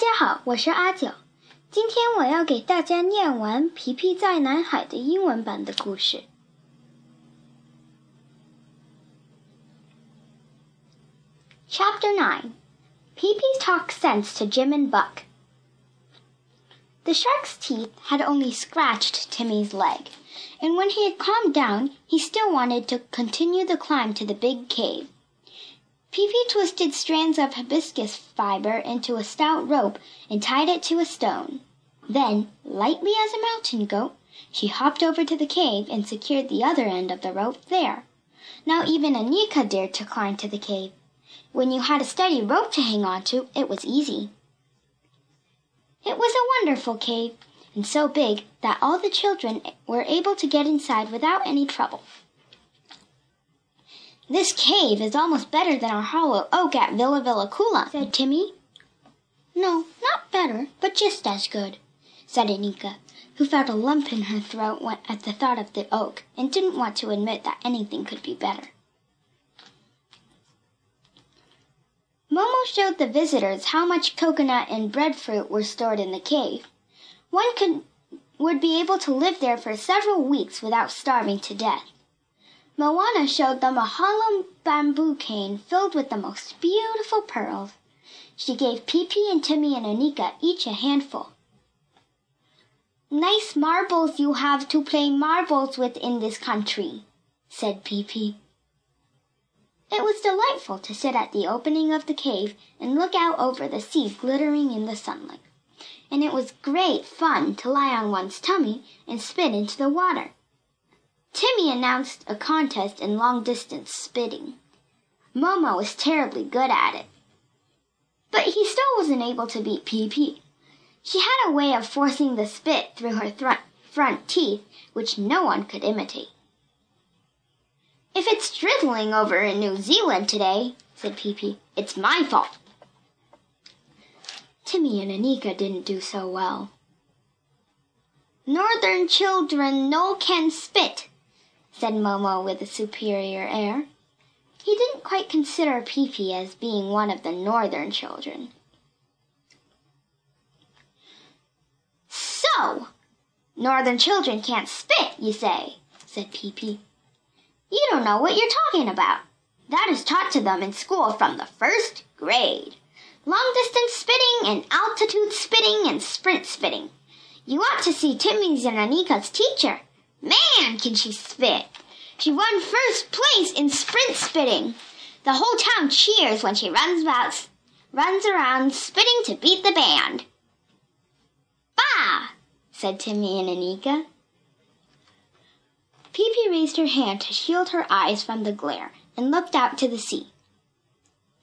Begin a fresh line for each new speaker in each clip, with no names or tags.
家好，我是阿九。今天我要给大家念完《皮皮在南海》的英文版的故事。Chapter 9 Pippi Talks Sense to Jim and Buck. The shark's teeth had only scratched Timmy's leg, and when he had calmed down, he still wanted to continue the climb to the big cave. Pippi twisted strands of hibiscus fiber into a stout rope and tied it to a stone. Then, lightly as a mountain goat, she hopped over to the cave and secured the other end of the rope there. Now even Annika dared to climb to the cave. When you had a steady rope to hang on to, it was easy. It was a wonderful cave, and so big that all the children were able to get inside without any trouble. This cave is almost better than our hollow oak at Villa Villekulla, said Timmy. No, not better, but just as good, said Annika, who felt a lump in her throat at the thought of the oak and didn't want to admit that anything could be better. Momo showed the visitors how much coconut and breadfruit were stored in the cave. One could would be able to live there for several weeks without starving to death. Moana showed them a hollow bamboo cane filled with the most beautiful pearls. She gave Pippi and Timmy and Annika each a handful. Nice marbles you have to play marbles with in this country, said Pippi. It was delightful to sit at the opening of the cave and look out over the sea glittering in the sunlight. And it was great fun to lie on one's tummy and spit into the water. Timmy announced a contest in long distance spitting. Momo was terribly good at it. But he still wasn't able to beat Pippi. She had a way of forcing the spit through her th- front teeth which no one could imitate. If it's drizzling over in New Zealand today, said Pippi, it's my fault. Timmy and Annika didn't do so well. Northern children no can spit, said Momo with a superior air. He didn't quite consider Pippi as being one of the northern children. So, northern children can't spit, you say, said Pippi. You don't know what you're talking about. That is taught to them in school from the first grade. Long distance spitting and altitude spitting and sprint spitting. You ought to see Timmy's and Annika's teacher. Man, can she spit! She won first place in sprint spitting. The whole town cheers when she runs about, runs around spitting to beat the band. Bah! said Timmy and Annika. Pippi raised her hand to shield her eyes from the glare and looked out to the sea.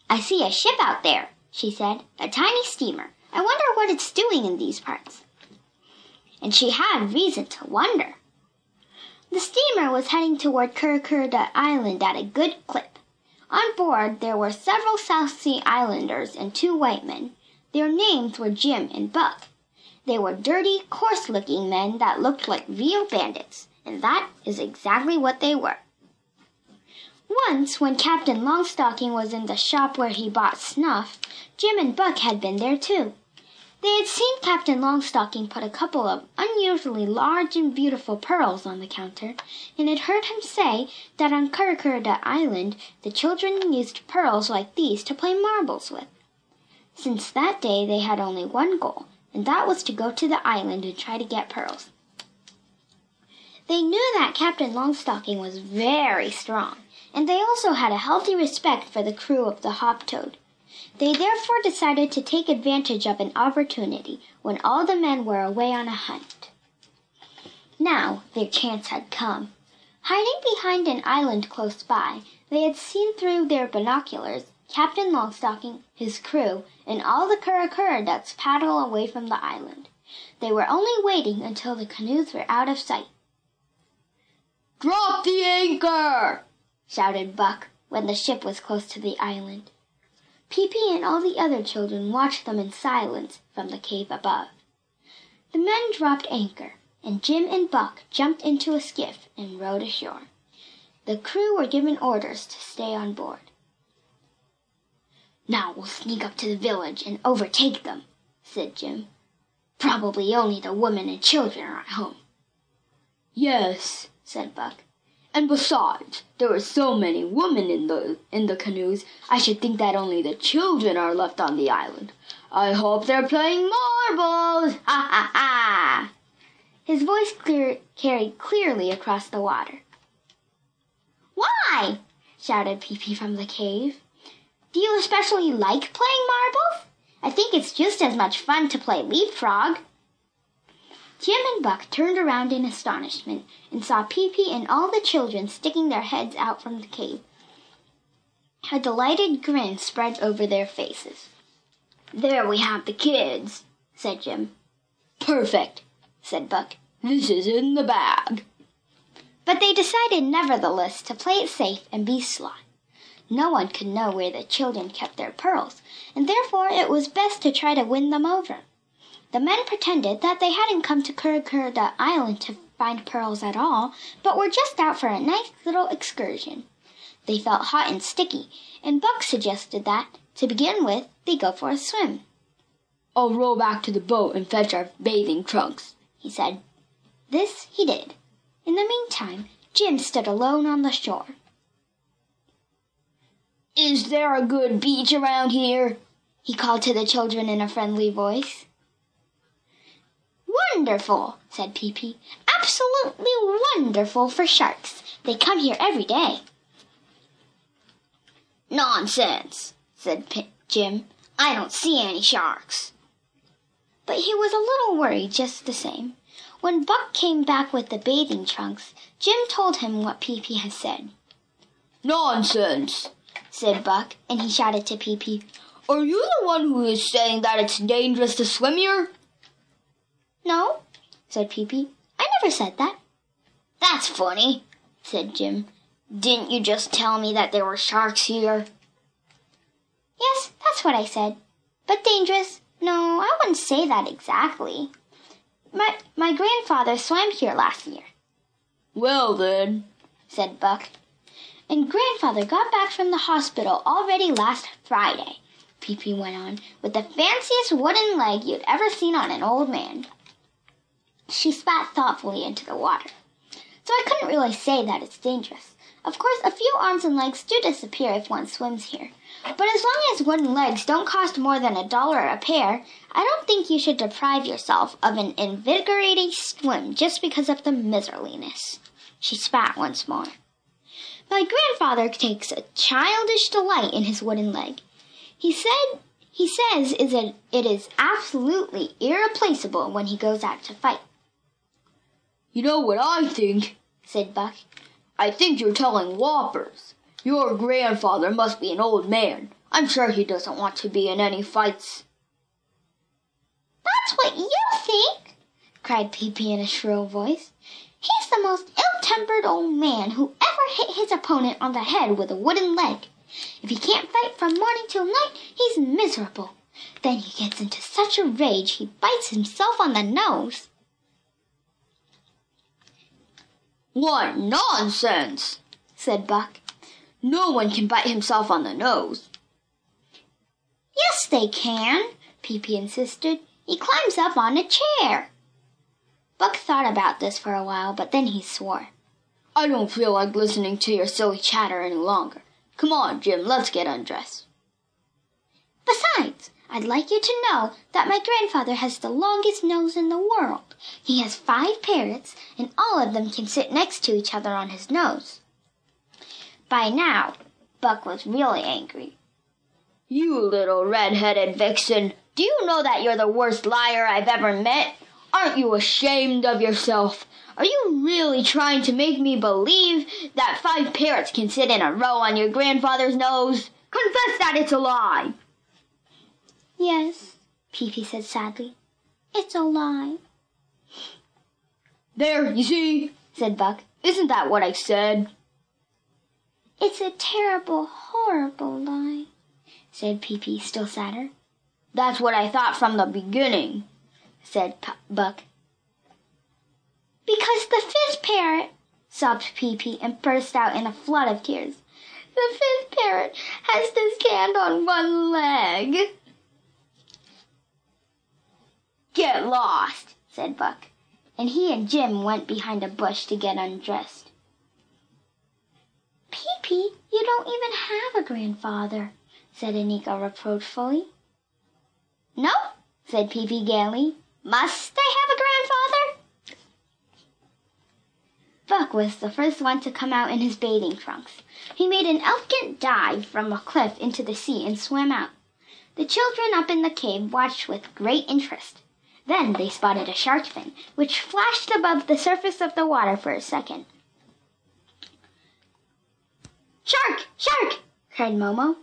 I see a ship out there, she said, a tiny steamer. I wonder what it's doing in these parts. And she had reason to wonder. The steamer was heading toward Kurkurda Island at a good clip. On board there were several South Sea Islanders and two white men. Their names were Jim and Buck. They were dirty, coarse-looking men that looked like real bandits, and that is exactly what they were. Once, when Captain Longstocking was in the shop where he bought snuff, Jim and Buck had been there too. They had seen Captain Longstocking put a couple of unusually large and beautiful pearls on the counter, and had heard him say that on Kurkurda Island the children used pearls like these to play marbles with. Since that day they had only one goal, and that was to go to the island and try to get pearls. They knew that Captain Longstocking was very strong, and they also had a healthy respect for the crew of the Hop Toad. They therefore decided to take advantage of an opportunity when all the men were away on a hunt. Now their chance had come. Hiding behind an island close by, they had seen through their binoculars Captain Longstocking, his crew, and all the Kura ducks paddle away from the island. They were only waiting until the canoes were out of sight. Drop the anchor! shouted Buck when the ship was close to the island. Pippi and all the other children watched them in silence from the cave above. The men dropped anchor, and Jim and Buck jumped into a skiff and rowed ashore. The crew were given orders to stay on board. Now we'll sneak up to the village and overtake them, said Jim. Probably only the women and children are at home.
Yes, said Buck. And besides, there are so many women in the in the canoes, I should think that only the children are left on the island. I hope they're playing marbles. Ha ha ha!
His voice clear, carried clearly across the water. Why? shouted Pippi from the cave. Do you especially like playing marbles? I think it's just as much fun to play leapfrog. Jim and Buck turned around in astonishment and saw Pippi and all the children sticking their heads out from the cave. A delighted grin spread over their faces.
There we have the kids, said Jim.
Perfect, said Buck.
This is in the bag.
But they decided nevertheless to play it safe and be sly. No one could know where the children kept their pearls, and therefore it was best to try to win them over. The men pretended that they hadn't come to Kurkurda Island to find pearls at all, but were just out for a nice little excursion. They felt hot and sticky, and Buck suggested that, to begin with, they go for a swim.
I'll row back to the boat and fetch our bathing trunks, he said.
This he did. In the meantime, Jim stood alone on the shore.
Is there a good beach around here?
he called to the children in a friendly voice. Wonderful, said Pippi. Absolutely wonderful for sharks. They come here every day.
Nonsense, said Jim. I don't see any sharks.
But he was a little worried just the same. When Buck came back with the bathing trunks, Jim told him what Pippi had said.
Nonsense,
said Buck, and he shouted to Pippi,
Are you the one who is saying that it's dangerous to swim here?
No, said Pippi. I never said that.
That's funny, said Jim. Didn't you just tell me that there were sharks here?
Yes, that's what I said. But dangerous? No, I wouldn't say that exactly. My my grandfather swam here last year.
Well then,
said Buck. And grandfather got back from the hospital already last Friday, Pippi went on, with the fanciest wooden leg you'd ever seen on an old man. She spat thoughtfully into the water. So I couldn't really say that it's dangerous. Of course, a few arms and legs do disappear if one swims here. But as long as wooden legs don't cost more than a dollar a pair, I don't think you should deprive yourself of an invigorating swim just because of the miserliness. She spat once more. My grandfather takes a childish delight in his wooden leg. He said he says is that it is absolutely irreplaceable when he goes out to fight.
You know what I think,
said Buck.
I think you're telling whoppers. Your grandfather must be an old man. I'm sure he doesn't want to be in any fights.
That's what you think, cried Pippi in a shrill voice. He's the most ill-tempered old man who ever hit his opponent on the head with a wooden leg. If he can't fight from morning till night, he's miserable. Then he gets into such a rage he bites himself on the nose.
What nonsense, said Buck. No one can bite himself on the nose.
Yes, they can, Pippi insisted. He climbs up on a chair. Buck thought about this for a while, but then he swore.
I don't feel like listening to your silly chatter any longer. Come on, Jim, let's get undressed.
Besides, I'd like you to know that my grandfather has the longest nose in the world. He has five parrots, and all of them can sit next to each other on his nose. By now, Buck was really angry.
You little red-headed vixen, do you know that you're the worst liar I've ever met? Aren't you ashamed of yourself? Are you really trying to make me believe that five parrots can sit in a row on your grandfather's nose? Confess that it's a lie.
Yes, Pippi said sadly. It's a lie.
There, you see, said Buck. Isn't that what I said?
It's a terrible, horrible lie, said Pippi, still sadder.
That's what I thought from the beginning, said P- Buck.
Because the fifth parrot, sobbed Pippi and burst out in a flood of tears. The fifth parrot has to stand on one leg. Lost, said Buck, and he and Jim went behind a bush to get undressed. Pippi, you don't even have a grandfather, said Annika reproachfully. No, said Pippi gaily. Must I have a grandfather? Buck was the first one to come out in his bathing trunks. He made an elegant dive from a cliff into the sea and swam out. The children up in the cave watched with great interest. Then they spotted a shark fin, which flashed above the surface of the water for a second. Shark! Shark! cried Momo.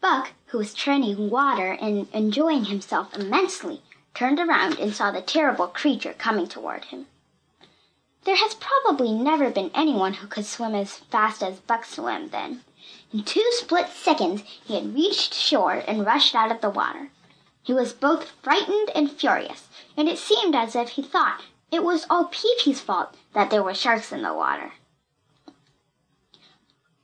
Buck, who was treading water and enjoying himself immensely, turned around and saw the terrible creature coming toward him. There has probably never been anyone who could swim as fast as Buck swam then. In two split seconds he had reached shore and rushed out of the water. He was both frightened and furious, and it seemed as if he thought it was all Pippi's fault that there were sharks in the water.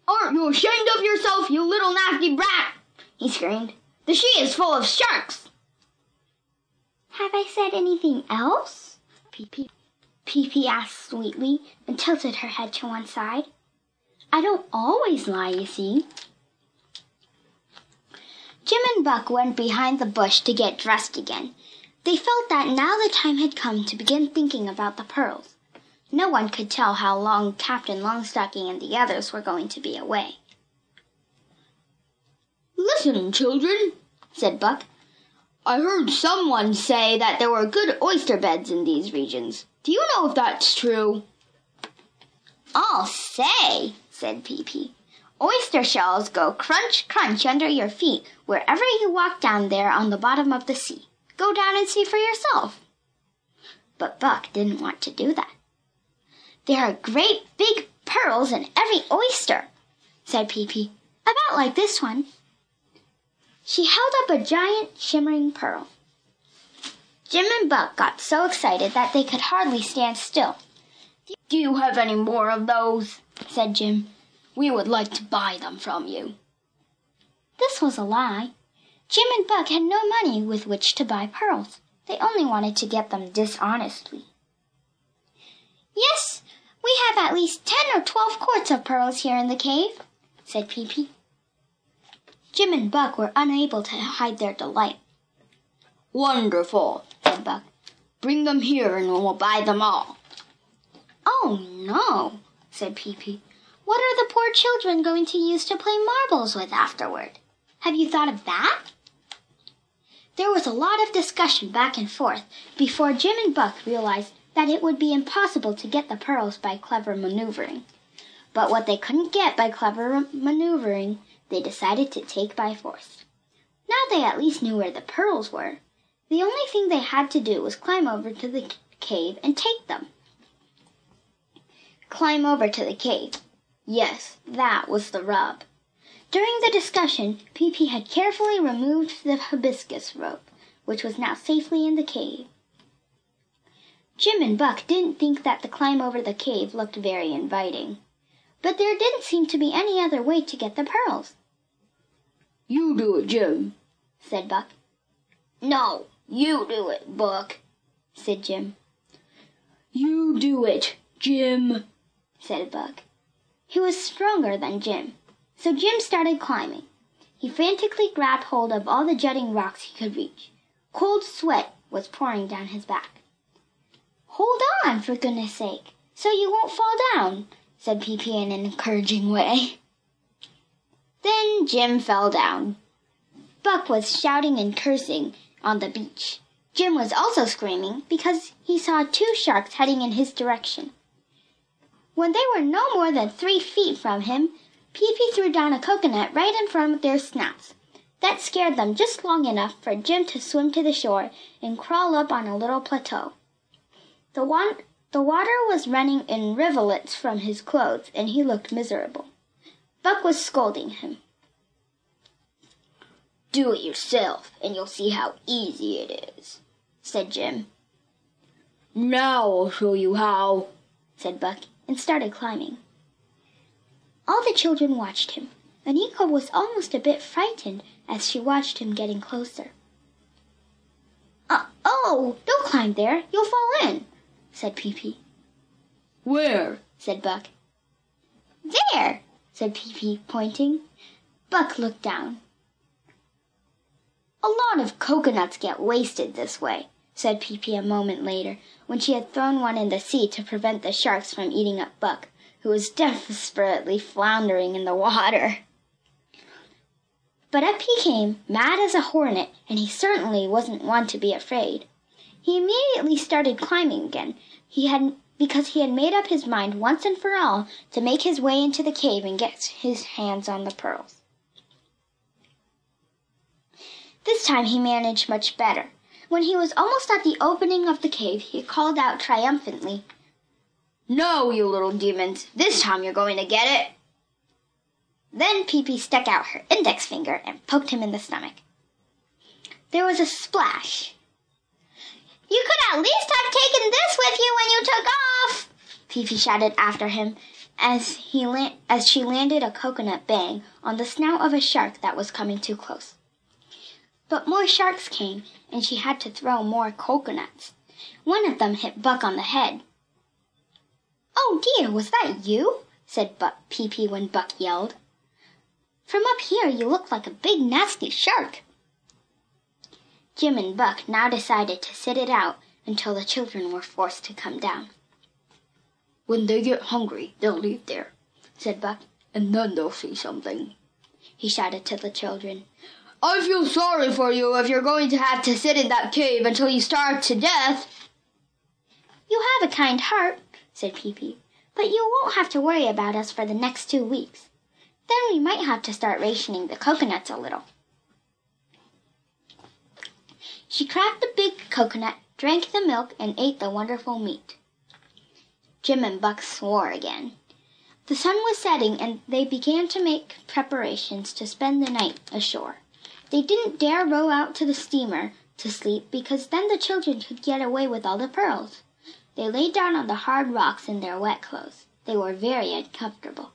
Aren't you ashamed of yourself, you little nasty brat? he screamed. The sea is full of sharks.
Have I said anything else? Pippi Pippi asked sweetly and tilted her head to one side. I don't always lie, you see. Jim and Buck went behind the bush to get dressed again. They felt that now the time had come to begin thinking about the pearls. No one could tell how long Captain Longstocking and the others were going to be away.
Listen, children, said Buck. I heard someone say that there were good oyster beds in these regions. Do you know if that's true?
I'll say, said Pippi. Oyster shells go crunch, crunch under your feet wherever you walk down there on the bottom of the sea. Go down and see for yourself. But Buck didn't want to do that. There are great big pearls in every oyster, said Pippi, about like this one. She held up a giant shimmering pearl. Jim and Buck got so excited that they could hardly stand still.
Do you have any more of those? said Jim. We would like to buy them from you.
This was a lie. Jim and Buck had no money with which to buy pearls. They only wanted to get them dishonestly. Yes, we have at least ten or twelve quarts of pearls here in the cave, said Pippi. Jim and Buck were unable to hide their delight.
Wonderful, said Buck. Bring them here and we'll buy them all.
Oh, no, said Pippi. What are the poor children going to use to play marbles with afterward? Have you thought of that? There was a lot of discussion back and forth before Jim and Buck realized that it would be impossible to get the pearls by clever maneuvering. But what they couldn't get by clever maneuvering, they decided to take by force. Now they at least knew where the pearls were. The only thing they had to do was climb over to the cave and take them. Climb over to the cave. Yes, that was the rub. During the discussion, Pippi had carefully removed the hibiscus rope, which was now safely in the cave. Jim and Buck didn't think that the climb over the cave looked very inviting. But there didn't seem to be any other way to get the pearls.
You do it, Jim,
said Buck.
No, you do it, Buck,
said Jim.
You do it, Jim,
said Buck. He was stronger than Jim, so Jim started climbing. He frantically grabbed hold of all the jutting rocks he could reach. Cold sweat was pouring down his back. Hold on, for goodness sake, so you won't fall down, said Pippi in an encouraging way. Then Jim fell down. Buck was shouting and cursing on the beach. Jim was also screaming because he saw two sharks heading in his direction. When they were no more than three feet from him, Pippi threw down a coconut right in front of their snouts. That scared them just long enough for Jim to swim to the shore and crawl up on a little plateau. The, wa- the water was running in rivulets from his clothes, and he looked miserable. Buck was scolding him.
Do it yourself, and you'll see how easy it is, said Jim. Now I'll show you how, said Buck,
and started climbing. All the children watched him. Annika was almost a bit frightened as she watched him getting closer. Uh, oh, don't climb there. You'll fall in, said Pippi.
Where?
said Buck. There, said Pippi, pointing. Buck looked down. A lot of coconuts get wasted this way, said Pippi a moment later, when she had thrown one in the sea to prevent the sharks from eating up Buck, who was desperately floundering in the water. But up he came, mad as a hornet, and he certainly wasn't one to be afraid. He immediately started climbing again. He had because he had made up his mind once and for all to make his way into the cave and get his hands on the pearls. This time he managed much better. When he was almost at the opening of the cave, he called out triumphantly,
No, you little demons, this time you're going to get it.
Then Pippi stuck out her index finger and poked him in the stomach. There was a splash. You could at least have taken this with you when you took off, Pippi shouted after him as he as she landed a coconut bang on the snout of a shark that was coming too close. But more sharks came, and she had to throw more coconuts. One of them hit Buck on the head. Oh dear, was that you? said Buck Pippi when Buck yelled. From up here you look like a big nasty shark. Jim and Buck now decided to sit it out until the children were forced to come down.
When they get hungry, they'll leave there, said Buck, and then they'll see something.
He shouted to the children.
I feel sorry for you if you're going to have to sit in that cave until you starve to death.
You have a kind heart, said Pippi, but you won't have to worry about us for the next two weeks. Then we might have to start rationing the coconuts a little. She cracked the big coconut, drank the milk, and ate the wonderful meat. Jim and Buck swore again. The sun was setting, and they began to make preparations to spend the night ashore. They didn't dare row out to the steamer to sleep because then the children could get away with all the pearls. They lay down on the hard rocks in their wet clothes. They were very uncomfortable.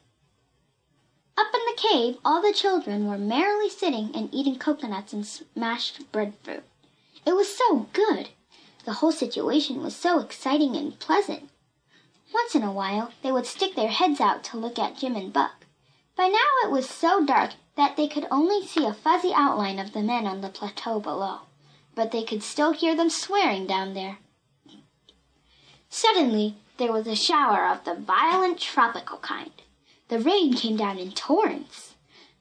Up in the cave, all the children were merrily sitting and eating coconuts and smashed breadfruit. It was so good. The whole situation was so exciting and pleasant. Once in a while, they would stick their heads out to look at Jim and Buck. By now it was so dark that they could only see a fuzzy outline of the men on the plateau below, but they could still hear them swearing down there. Suddenly, there was a shower of the violent tropical kind. The rain came down in torrents.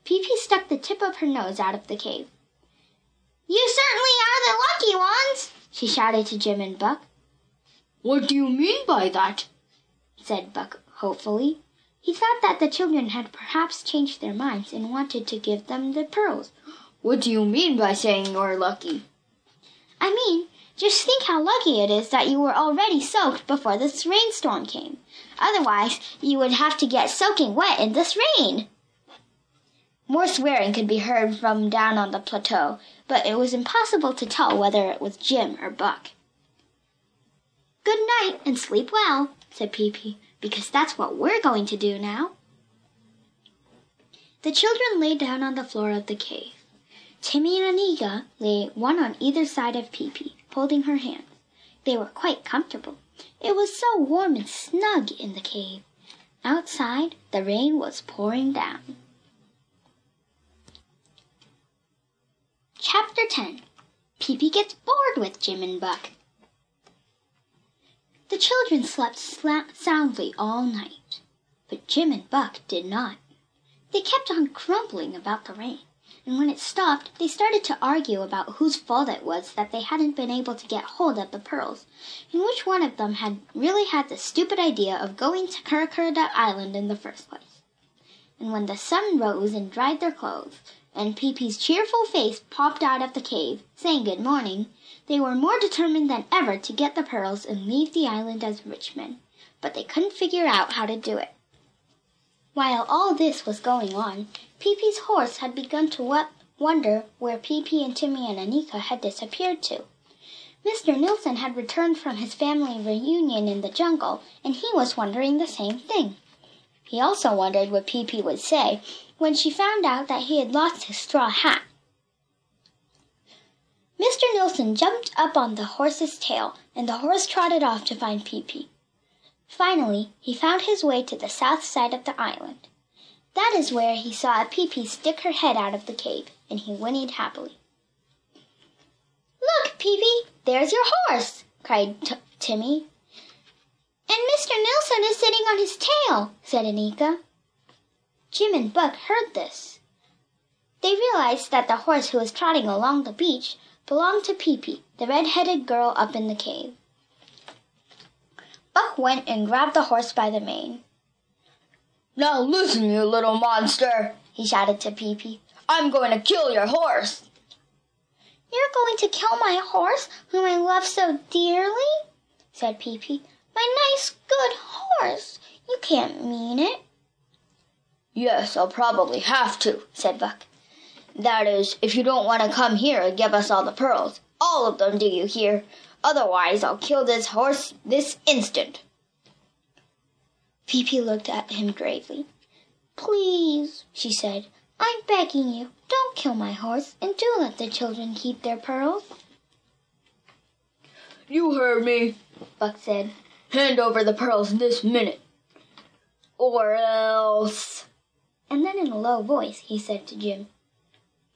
Pippi stuck the tip of her nose out of the cave. You certainly are the lucky ones, she shouted to Jim and Buck.
What do you mean by that?
said Buck hopefully. He thought that the children had perhaps changed their minds and wanted to give them the pearls.
What do you mean by saying you're lucky?
I mean, just think how lucky it is that you were already soaked before this rainstorm came. Otherwise, you would have to get soaking wet in this rain. More swearing could be heard from down on the plateau, but it was impossible to tell whether it was Jim or Buck. Good night and sleep well, said Pippi, because that's what we're going to do now. The children lay down on the floor of the cave. Timmy and Annika lay one on either side of Pippi, holding her hands. They were quite comfortable. It was so warm and snug in the cave. Outside, the rain was pouring down. Chapter 10 Pippi Gets Bored with Jim and Buck. The children slept soundly all night, but Jim and Buck did not. They kept on grumbling about the rain, and when it stopped, they started to argue about whose fault it was that they hadn't been able to get hold of the pearls, and which one of them had really had the stupid idea of going to Karakurda Island in the first place. And when the sun rose and dried their clothes, and Pippi's cheerful face popped out of the cave, saying good morning, they were more determined than ever to get the pearls and leave the island as rich men, but they couldn't figure out how to do it. While all this was going on, Pippi's horse had begun to wonder where Pippi and Timmy and Annika had disappeared to. Mr. Nilsson had returned from his family reunion in the jungle, and he was wondering the same thing. He also wondered what Pippi would say when she found out that he had lost his straw hat. Nilsson Nilson jumped up on the horse's tail, and the horse trotted off to find Pippi. Finally, he found his way to the south side of the island. That is where he saw a Pippi stick her head out of the cave, and he whinnied happily. Look, Pippi, there's your horse, cried T- Timmy. And Mr. Nilsson is sitting on his tail, said Annika. Jim and Buck heard this. They realized that the horse who was trotting along the beach belonged to Pippi, the red-headed girl up in the cave. Buck went and grabbed the horse by the mane.
Now listen, you little monster, he shouted to Pippi. I'm going to kill your horse.
You're going to kill my horse, whom I love so dearly? said Pippi. My nice, good horse. You can't mean it.
Yes, I'll probably have to, said Buck. That is, if you don't want to come here and give us all the pearls. All of them, do you hear? Otherwise, I'll kill this horse this instant.
Pippi looked at him gravely. Please, she said, I'm begging you, don't kill my horse, and do let the children keep their pearls.
You heard me, Buck said. Hand over the pearls this minute. Or else.
And then in a low voice he said to Jim,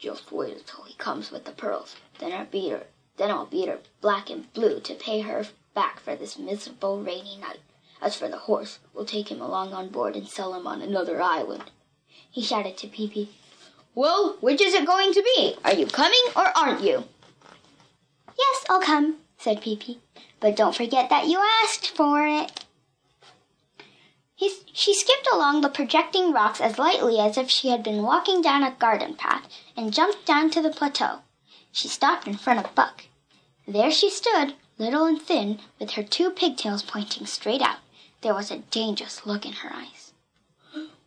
Just wait until he comes with the pearls. Then I'll beat her. Then I'll beat her black and blue to pay her back for this miserable rainy night. As for the horse, we'll take him along on board and sell him on another island.
He shouted to Pippi.
Well, which is it going to be? Are you coming or aren't you?
Yes, I'll come, said Pippi. But don't forget that you asked for it. He, she skipped along the projecting rocks as lightly as if she had been walking down a garden path and jumped down to the plateau. She stopped in front of Buck. There she stood, little and thin, with her two pigtails pointing straight out. There was a dangerous look in her eyes.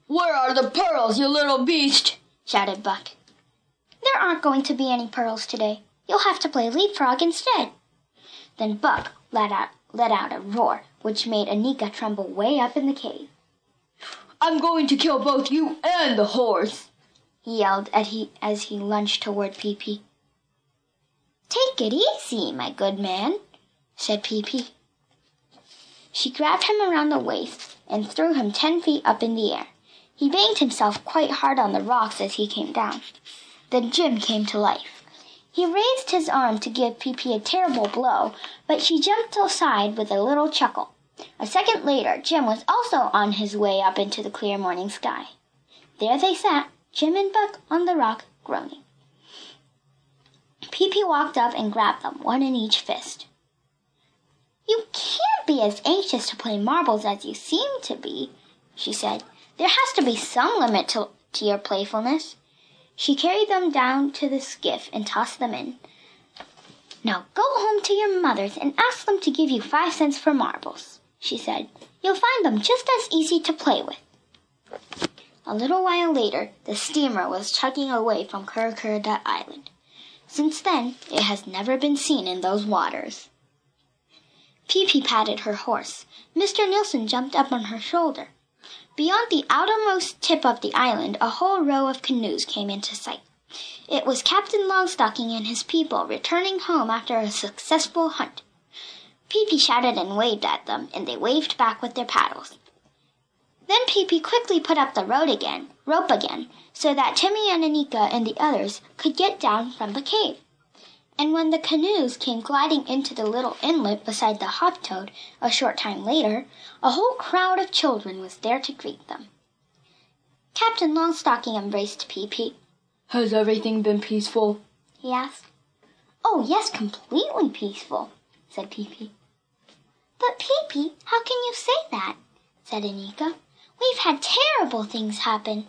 Where are the pearls, you little beast? shouted Buck.
There aren't going to be any pearls today. You'll have to play leapfrog instead. Then Buck let out, let out a roar, which made Annika tremble way up in the cave.
I'm going to kill both you and the horse,
he yelled as he, as he lunged toward Pippi. Take it easy, my good man, said Pippi. She grabbed him around the waist and threw him ten feet up in the air. He banged himself quite hard on the rocks as he came down. Then Jim came to life. He raised his arm to give Pippi a terrible blow, but she jumped aside with a little chuckle. A second later, Jim was also on his way up into the clear morning sky. There they sat, Jim and Buck on the rock, groaning. Pippi walked up and grabbed them, one in each fist. You can't be as anxious to play marbles as you seem to be, she said. There has to be some limit to, to your playfulness. She carried them down to the skiff and tossed them in. Now go home to your mothers and ask them to give you five cents for marbles, she said. You'll find them just as easy to play with. A little while later, the steamer was chugging away from Curacurda Island. Since then, it has never been seen in those waters. Pippi patted her horse. Mr. Nilsson jumped up on her shoulder. Beyond the outermost tip of the island, a whole row of canoes came into sight. It was Captain Longstocking and his people returning home after a successful hunt. Pippi shouted and waved at them, and they waved back with their paddles. Then Pippi quickly put up the again, rope again, so that Timmy and Anika and the others could get down from the cave. And when the canoes came gliding into the little inlet beside the hop toad a short time later, a whole crowd of children was there to greet them. Captain Longstocking embraced Pippi.
Has everything been peaceful?
he asked. Oh, yes, completely peaceful, said Pippi. But Pippi, how can you say that? said Annika. We've had terrible things happen.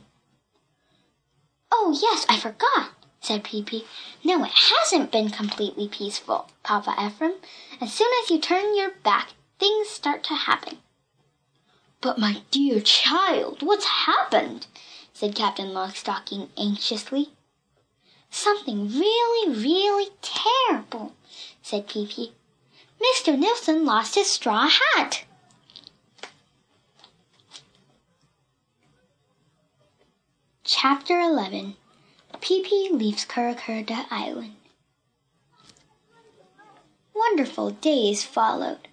Oh, yes, I forgot, said Pippi. No, it hasn't been completely peaceful, Papa Ephraim. As soon as you turn your back, things start to happen.
But my dear child, what's happened?
said Captain Longstocking anxiously. Something really, really terrible, said Pippi. Mr. Nilsson lost his straw hat. Chapter 11 Pippi leaves Curacurda Island. wonderful days followed.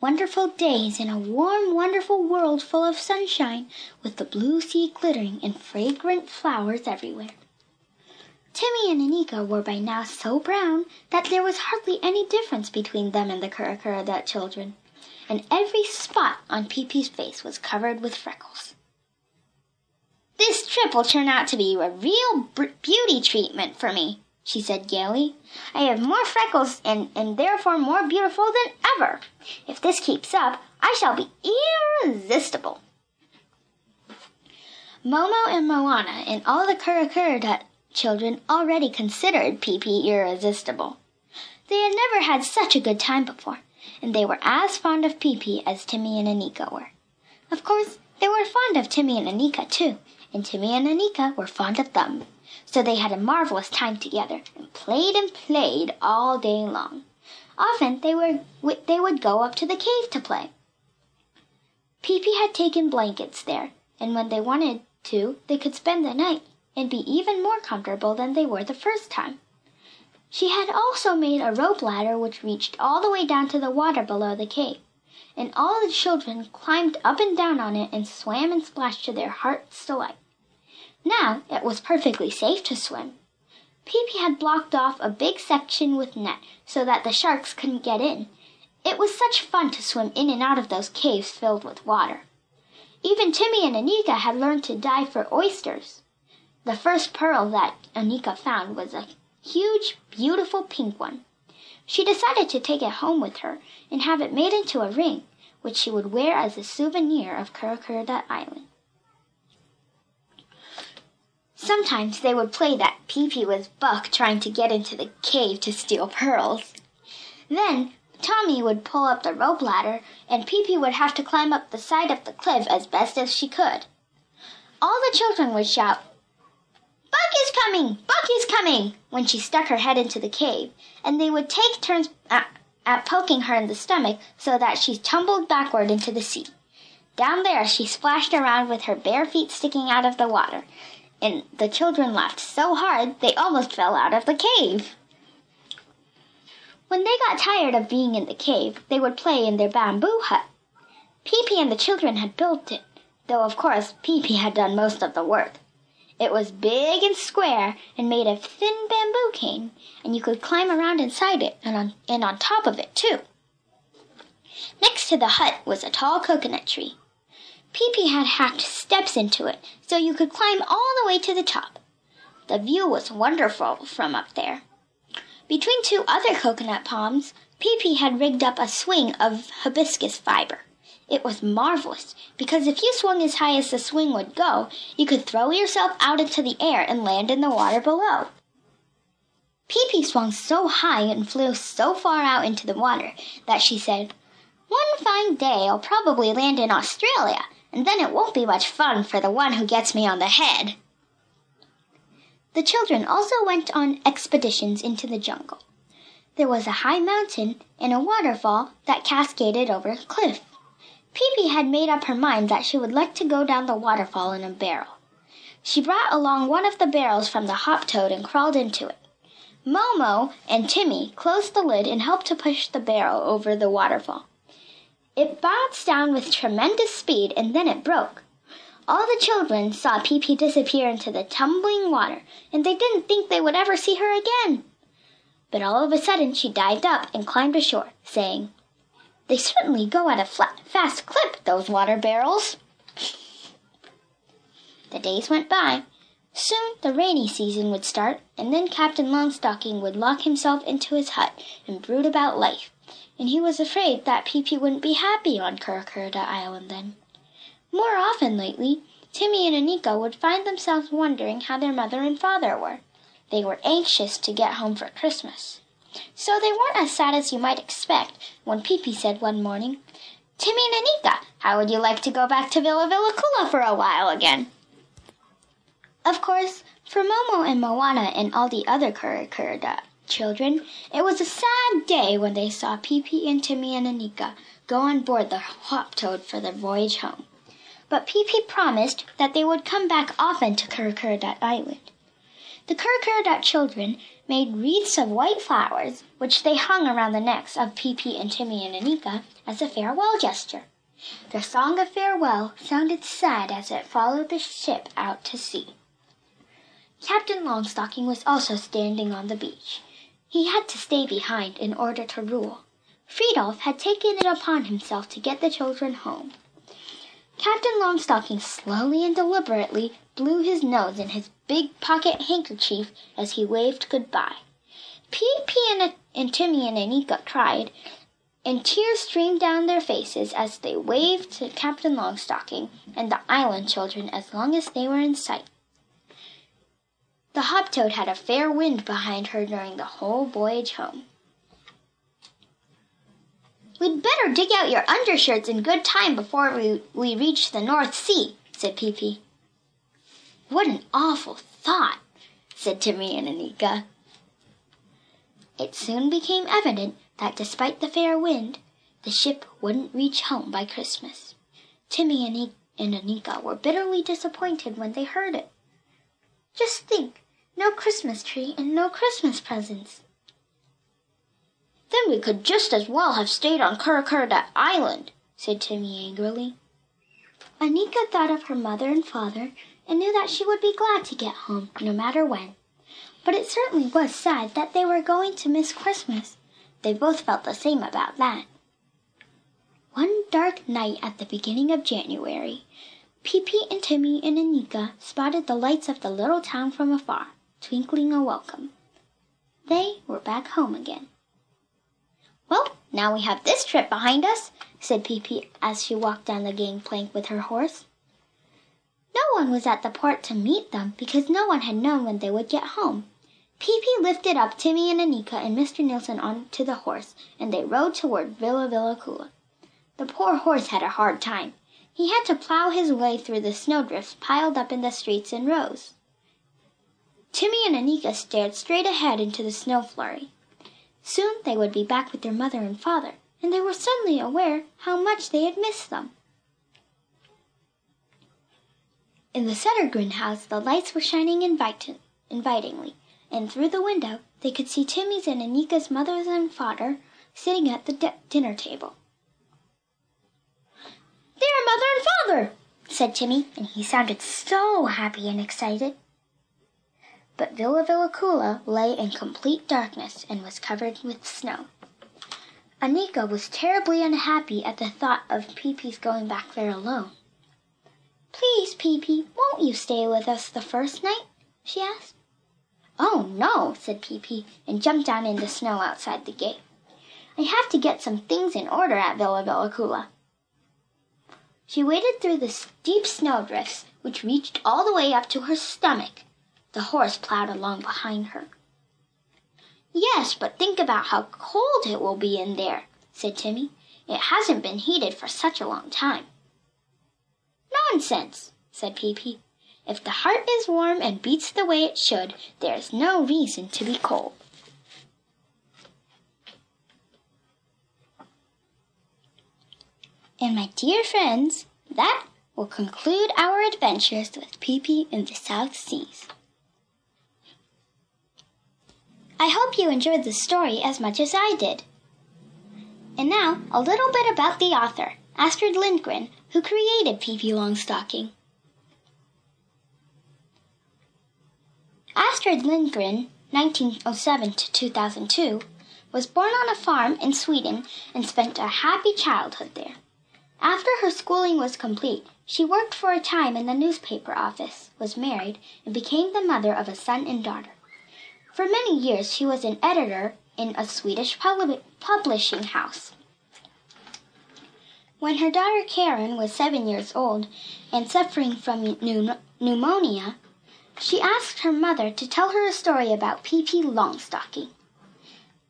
Wonderful days in a warm, wonderful world full of sunshine, with the blue sea glittering and fragrant flowers everywhere. Timmy and Annika were by now so brown that there was hardly any difference between them and the Kura children, and every spot on Pippi's face was covered with freckles. This trip will turn out to be a real beauty treatment for me, she said gaily. I have more freckles and am therefore more beautiful than ever. If this keeps up, I shall be irresistible. Momo and Moana and all the Kura children already considered Pippi irresistible. They had never had such a good time before, and they were as fond of Pippi as Timmy and Annika were. Of course, they were fond of Timmy and Annika too, and Timmy and Annika were fond of them. So they had a marvelous time together and played and played all day long. Often they were they would go up to the cave to play. Pippi had taken blankets there, and when they wanted to, they could spend the night and be even more comfortable than they were the first time. She had also made a rope ladder which reached all the way down to the water below the cave, and all the children climbed up and down on it and swam and splashed to their heart's delight. Now it was perfectly safe to swim. Pippi had blocked off a big section with net so that the sharks couldn't get in. It was such fun to swim in and out of those caves filled with water. Even Timmy and Annika had learned to dive for oysters. The first pearl that Annika found was a huge, beautiful pink one. She decided to take it home with her and have it made into a ring, which she would wear as a souvenir of Kurakurada Island. Sometimes they would play that Pippi was Buck trying to get into the cave to steal pearls. Then Tommy would pull up the rope ladder, and Pippi would have to climb up the side of the cliff as best as she could. All the children would shout, Buck is coming! Buck is coming! when she stuck her head into the cave, and they would take turns at, at poking her in the stomach so that she tumbled backward into the sea. Down there she splashed around with her bare feet sticking out of the water, and the children laughed so hard they almost fell out of the cave. When they got tired of being in the cave, they would play in their bamboo hut. Pippi and the children had built it, though of course Pippi had done most of the work. It was big and square and made of thin bamboo cane, and you could climb around inside it and on, and on top of it, too. Next to the hut was a tall coconut tree. Pippi had hacked steps into it so you could climb all the way to the top. The view was wonderful from up there. Between two other coconut palms, Pippi had rigged up a swing of hibiscus fiber. It was marvelous, because if you swung as high as the swing would go, you could throw yourself out into the air and land in the water below. Pippi swung so high and flew so far out into the water that she said, One fine day I'll probably land in Australia, and then it won't be much fun for the one who gets me on the head. The children also went on expeditions into the jungle. There was a high mountain and a waterfall that cascaded over a cliff. Pippi had made up her mind that she would like to go down the waterfall in a barrel. She brought along one of the barrels from the hop toad and crawled into it. Momo and Timmy closed the lid and helped to push the barrel over the waterfall. It bounced down with tremendous speed and then it broke. All the children saw Pippi disappear into the tumbling water, and they didn't think they would ever see her again. But all of a sudden she dived up and climbed ashore, saying, they certainly go at a flat, fast clip, those water barrels. The days went by. Soon the rainy season would start, and then Captain Longstocking would lock himself into his hut and brood about life, and he was afraid that Pippi wouldn't be happy on Kurakurada Island then. More often lately, Timmy and Annika would find themselves wondering how their mother and father were. They were anxious to get home for Christmas. So they weren't as sad as you might expect when Pippi said one morning, Timmy and Annika, how would you like to go back to Villa Villekulla for a while again? Of course, for Momo and Moana and all the other Kurakurada children, it was a sad day when they saw Pippi and Timmy and Annika go on board the Hop Toad for their voyage home. But Pippi promised that they would come back often to Kurakurada Island. The Kurakurada children made wreaths of white flowers, which they hung around the necks of Pippi and Timmy and Annika as a farewell gesture. Their song of farewell sounded sad as it followed the ship out to sea. Captain Longstocking was also standing on the beach. He had to stay behind in order to rule. Fridolf had taken it upon himself to get the children home. Captain Longstocking slowly and deliberately blew his nose in his big pocket handkerchief as he waved goodbye. And, and Timmy and Annika cried, and tears streamed down their faces as they waved to Captain Longstocking and the island children as long as they were in sight. The hoptoad had a fair wind behind her during the whole voyage home. We'd better dig out your undershirts in good time before we, we reach the North Sea, said Pippi. What an awful thought, said Timmy and Annika. It soon became evident that despite the fair wind, the ship wouldn't reach home by Christmas. Timmy and Annika were bitterly disappointed when they heard it. Just think, no Christmas tree and no Christmas presents. Then we could just as well have stayed on Kurrekurredutt Island, said Timmy angrily. Annika thought of her mother and father and knew that she would be glad to get home no matter when. But it certainly was sad that they were going to miss Christmas. They both felt the same about that. One dark night at the beginning of January, Pippi and Timmy and Annika spotted the lights of the little town from afar, twinkling a welcome. They were back home again. Well, now we have this trip behind us, said Pippi as she walked down the gangplank with her horse. No one was at the port to meet them because no one had known when they would get home. Pippi lifted up Timmy and Annika and Mr. Nilsson onto the horse, and they rode toward Villa Villekulla. The poor horse had a hard time. He had to plow his way through the snowdrifts piled up in the streets in rows. Timmy and Annika stared straight ahead into the snow flurry. Soon they would be back with their mother and father, and they were suddenly aware how much they had missed them. In the Settergren house, the lights were shining invite- invitingly, and through the window they could see Timmy's and Annika's mothers and father sitting at the di- dinner table. There, mother and father, said Timmy, and he sounded so happy and excited but Villa Villekulla lay in complete darkness and was covered with snow. Annika was terribly unhappy at the thought of Pippi's going back there alone. Please, Pippi, won't you stay with us the first night? she asked. Oh, no, said Pippi, and jumped down in the snow outside the gate. I have to get some things in order at Villa Villekulla. She waded through the steep snowdrifts, which reached all the way up to her stomach, the horse plowed along behind her. Yes, but think about how cold it will be in there, said Timmy. It hasn't been heated for such a long time. Nonsense, said Pippi. If the heart is warm and beats the way it should, there is no reason to be cold. And my dear friends, that will conclude our adventures with Pippi in the South Seas. I hope you enjoyed the story as much as I did. And now, a little bit about the author, Astrid Lindgren, who created Pippi Longstocking. Astrid Lindgren, 1907 to 2002, was born on a farm in Sweden and spent a happy childhood there. After her schooling was complete, she worked for a time in the newspaper office, was married, and became the mother of a son and daughter. For many years, she was an editor in a Swedish publishing house. When her daughter Karin was seven years old and suffering from pneumonia, she asked her mother to tell her a story about Pippi Longstocking.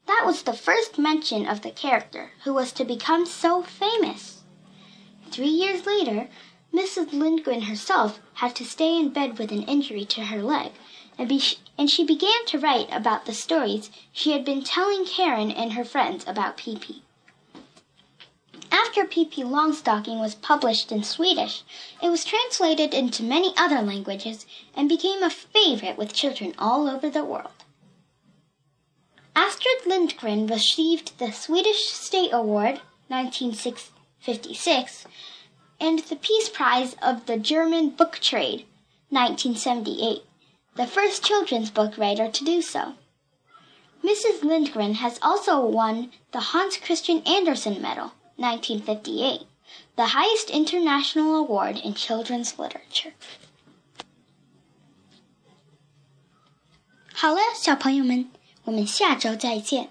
That was the first mention of the character who was to become so famous. Three years later, Mrs. Lindgren herself had to stay in bed with an injury to her leg and, be, and she began to write about the stories she had been telling Karin and her friends about Pippi. After Pippi Longstocking was published in Swedish, it was translated into many other languages and became a favorite with children all over the world. Astrid Lindgren received the Swedish State Award 1956 and the Peace Prize of the German Book Trade 1978, the first children's book writer to do so. Mrs. Lindgren has also won the Hans Christian Andersen Medal 1958, the highest international award in children's literature. 好了，小朋友们，我们下周再见。